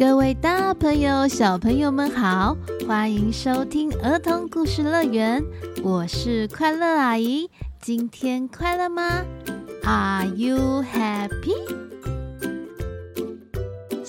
各位大朋友、小朋友们好，欢迎收听儿童故事乐园，我是快乐阿姨。今天快乐吗？Are you happy？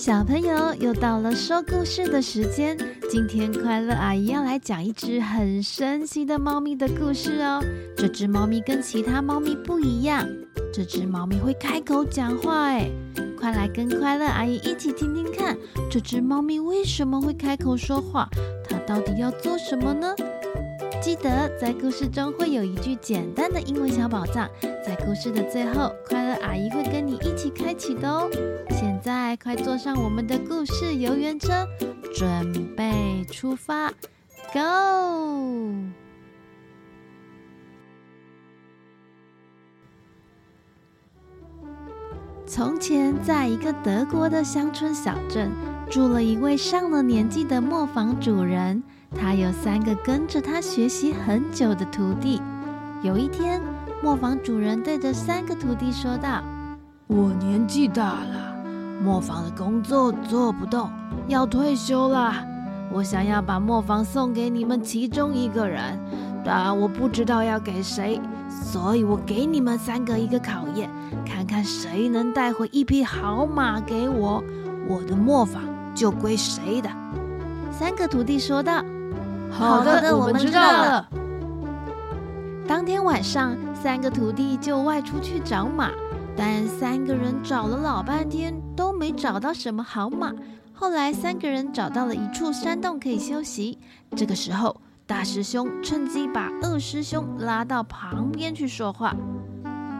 小朋友又到了说故事的时间，今天快乐阿姨要来讲一只很神奇的猫咪的故事哦。这只猫咪跟其他猫咪不一样，这只猫咪会开口讲话诶。快来跟快乐阿姨一起听听看，这只猫咪为什么会开口说话？它到底要做什么呢？记得在故事中会有一句简单的英文小宝藏，在故事的最后，快乐阿姨会跟你一起开启的哦。现在快坐上我们的故事游园车，准备出发，Go！从前，在一个德国的乡村小镇，住了一位上了年纪的磨坊主人。他有三个跟着他学习很久的徒弟。有一天，磨坊主人对着三个徒弟说道：“我年纪大了，磨坊的工作做不动，要退休了。我想要把磨坊送给你们其中一个人，但我不知道要给谁。”所以我给你们三个一个考验，看看谁能带回一匹好马给我，我的磨坊就归谁的。三个徒弟说道：“好的，我们知道了。”当天晚上，三个徒弟就外出去找马，但三个人找了老半天都没找到什么好马。后来，三个人找到了一处山洞可以休息。这个时候，大师兄趁机把二师兄拉到旁边去说话：“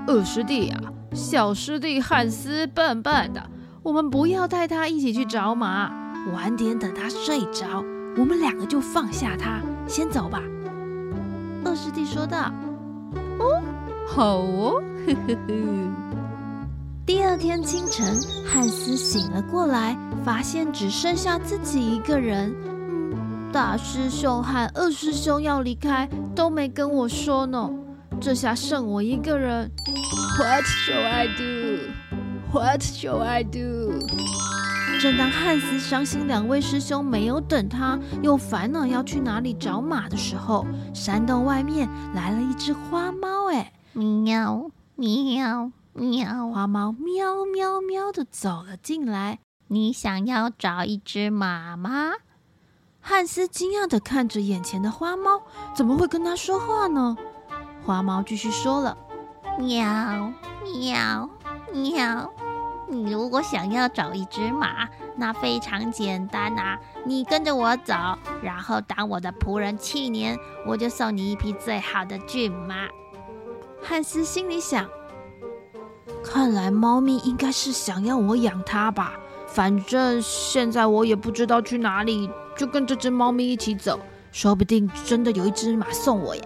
二师弟呀、啊，小师弟汉斯笨笨的，我们不要带他一起去找马，晚点等他睡着，我们两个就放下他，先走吧。”二师弟说道：“哦，好哦。”呵呵呵第二天清晨，汉斯醒了过来，发现只剩下自己一个人。大师兄和二师兄要离开，都没跟我说呢。这下剩我一个人。What shall I do? What shall I do? 正当汉斯伤心两位师兄没有等他，又烦恼要去哪里找马的时候，山洞外面来了一只花猫。哎，喵喵喵！花猫喵喵喵的走了进来。你想要找一只马吗？汉斯惊讶的看着眼前的花猫，怎么会跟他说话呢？花猫继续说了：“喵喵喵，你如果想要找一只马，那非常简单啊！你跟着我走，然后当我的仆人七年，我就送你一匹最好的骏马。”汉斯心里想：“看来猫咪应该是想要我养它吧？反正现在我也不知道去哪里。”就跟这只猫咪一起走，说不定真的有一只马送我呀。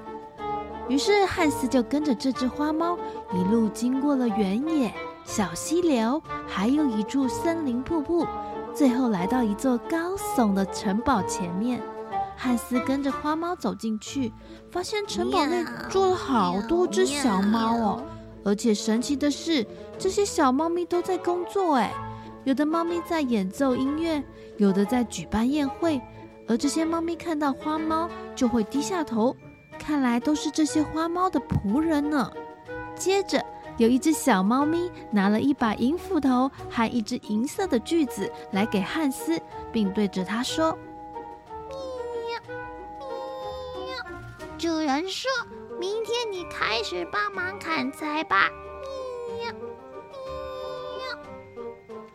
于是汉斯就跟着这只花猫，一路经过了原野、小溪流，还有一处森林瀑布，最后来到一座高耸的城堡前面。汉斯跟着花猫走进去，发现城堡内住了好多只小猫哦，而且神奇的是，这些小猫咪都在工作哎。有的猫咪在演奏音乐，有的在举办宴会，而这些猫咪看到花猫就会低下头，看来都是这些花猫的仆人呢。接着，有一只小猫咪拿了一把银斧头和一只银色的锯子来给汉斯，并对着他说：“喵喵，主人说明天你开始帮忙砍柴吧。”喵喵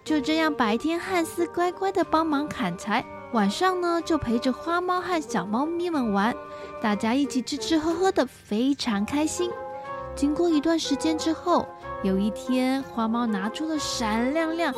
就这样，白天汉斯乖乖的帮忙砍柴，晚上呢就陪着花猫和小猫咪们玩，大家一起吃吃喝喝的，非常开心。经过一段时间之后，有一天，花猫拿出了闪亮亮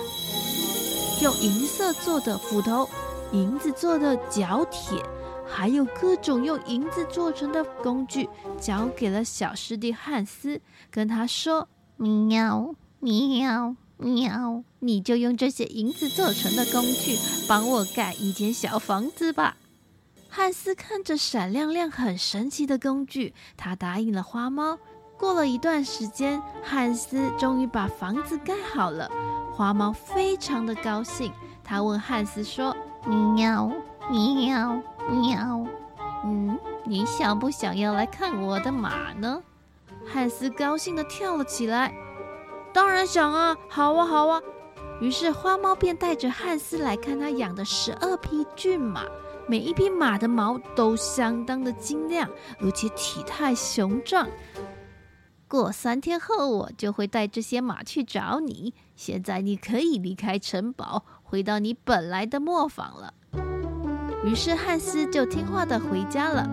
用银色做的斧头、银子做的角铁，还有各种用银子做成的工具，交给了小师弟汉斯，跟他说：“喵喵。”喵，你就用这些银子做成的工具帮我盖一间小房子吧。汉斯看着闪亮亮、很神奇的工具，他答应了花猫。过了一段时间，汉斯终于把房子盖好了。花猫非常的高兴，他问汉斯说：“喵喵喵，嗯，你想不想要来看我的马呢？”汉斯高兴的跳了起来。当然想啊，好啊，好啊。于是花猫便带着汉斯来看他养的十二匹骏马，每一匹马的毛都相当的晶亮，而且体态雄壮。过三天后，我就会带这些马去找你。现在你可以离开城堡，回到你本来的磨坊了。于是汉斯就听话地回家了。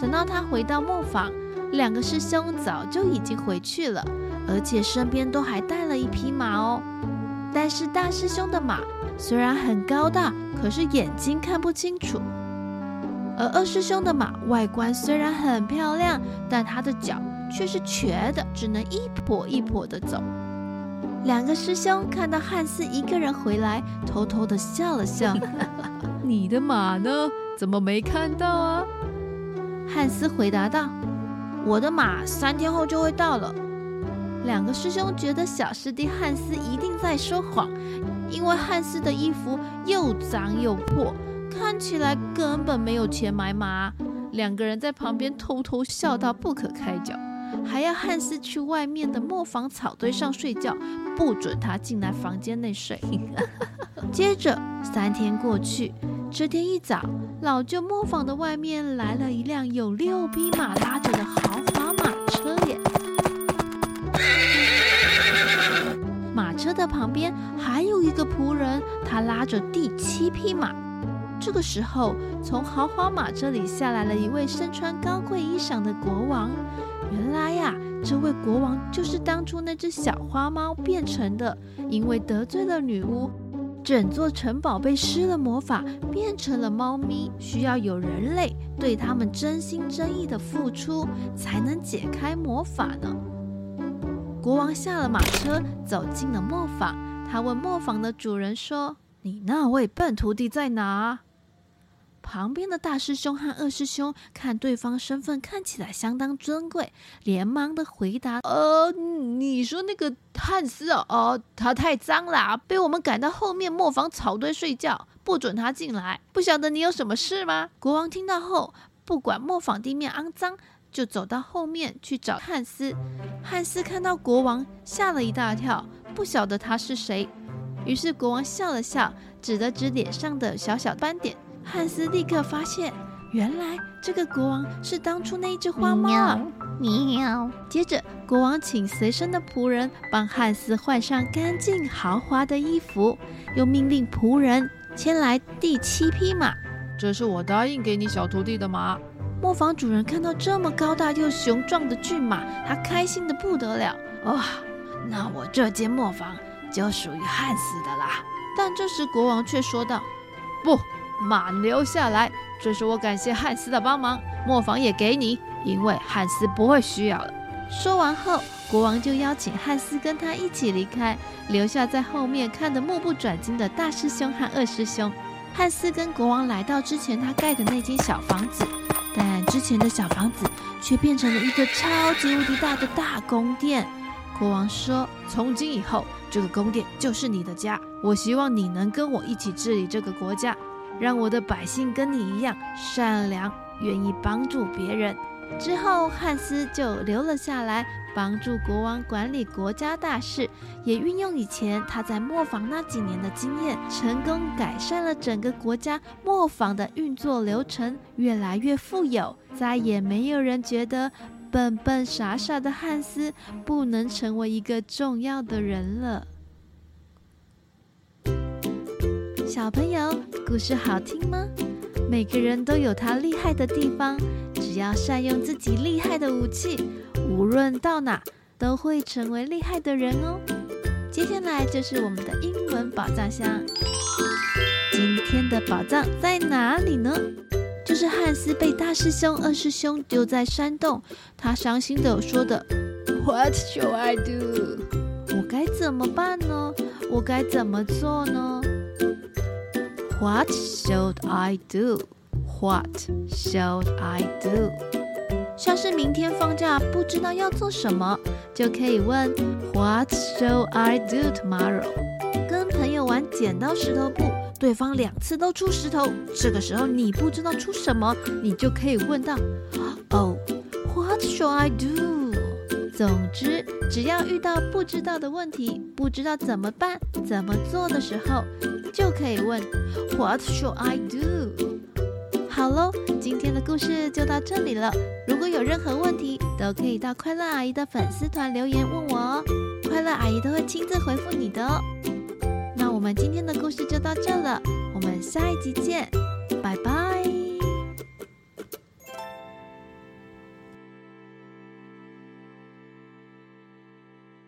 等到他回到磨坊，两个师兄早就已经回去了。而且身边都还带了一匹马哦，但是大师兄的马虽然很高大，可是眼睛看不清楚；而二师兄的马外观虽然很漂亮，但他的脚却是瘸的，只能一跛一跛的走。两个师兄看到汉斯一个人回来，偷偷的笑了笑：“ 你的马呢？怎么没看到啊？”汉斯回答道：“我的马三天后就会到了。”两个师兄觉得小师弟汉斯一定在说谎，因为汉斯的衣服又脏又破，看起来根本没有钱买马。两个人在旁边偷偷笑到不可开交，还要汉斯去外面的磨坊草堆上睡觉，不准他进来房间内睡。接着三天过去，这天一早，老旧磨坊的外面来了一辆有六匹马拉着的豪华马车耶。马车的旁边还有一个仆人，他拉着第七匹马。这个时候，从豪华马车里下来了一位身穿高贵衣裳的国王。原来呀，这位国王就是当初那只小花猫变成的，因为得罪了女巫，整座城堡被施了魔法，变成了猫咪，需要有人类对他们真心真意的付出，才能解开魔法呢。国王下了马车，走进了磨坊。他问磨坊的主人说：“你那位笨徒弟在哪？”旁边的大师兄和二师兄看对方身份看起来相当尊贵，连忙的回答：“呃，你说那个汉斯哦，哦，他太脏了，被我们赶到后面磨坊草堆睡觉，不准他进来。不晓得你有什么事吗？”国王听到后，不管磨坊地面肮脏。就走到后面去找汉斯。汉斯看到国王，吓了一大跳，不晓得他是谁。于是国王笑了笑，指了指脸上的小小斑点。汉斯立刻发现，原来这个国王是当初那一只花猫啊！喵！接着，国王请随身的仆人帮汉斯换上干净豪华的衣服，又命令仆人牵来第七匹马。这是我答应给你小徒弟的马。磨坊主人看到这么高大又雄壮的骏马，他开心的不得了。哇、哦，那我这间磨坊就属于汉斯的啦。但这时国王却说道：“不，马留下来，这是我感谢汉斯的帮忙。磨坊也给你，因为汉斯不会需要了。”说完后，国王就邀请汉斯跟他一起离开，留下在后面看得目不转睛的大师兄和二师兄。汉斯跟国王来到之前他盖的那间小房子。但之前的小房子却变成了一个超级无敌大的大宫殿。国王说：“从今以后，这个宫殿就是你的家。我希望你能跟我一起治理这个国家，让我的百姓跟你一样善良，愿意帮助别人。”之后，汉斯就留了下来。帮助国王管理国家大事，也运用以前他在磨坊那几年的经验，成功改善了整个国家磨坊的运作流程，越来越富有，再也没有人觉得笨笨傻傻的汉斯不能成为一个重要的人了。小朋友，故事好听吗？每个人都有他厉害的地方，只要善用自己厉害的武器。无论到哪都会成为厉害的人哦。接下来就是我们的英文宝藏箱。今天的宝藏在哪里呢？就是汉斯被大师兄、二师兄丢在山洞，他伤心的说的：“What shall I do？” 我该怎么办呢？我该怎么做呢？What should I do？What should I do？像是明天放假不知道要做什么，就可以问 What should I do tomorrow？跟朋友玩剪刀石头布，对方两次都出石头，这个时候你不知道出什么，你就可以问到：“Oh, what should I do？” 总之，只要遇到不知道的问题，不知道怎么办、怎么做的时候，就可以问 “What should I do？” 好喽，今天的故事就到这里了。如果有任何问题，都可以到快乐阿姨的粉丝团留言问我哦，快乐阿姨都会亲自回复你的哦。那我们今天的故事就到这了，我们下一集见，拜拜。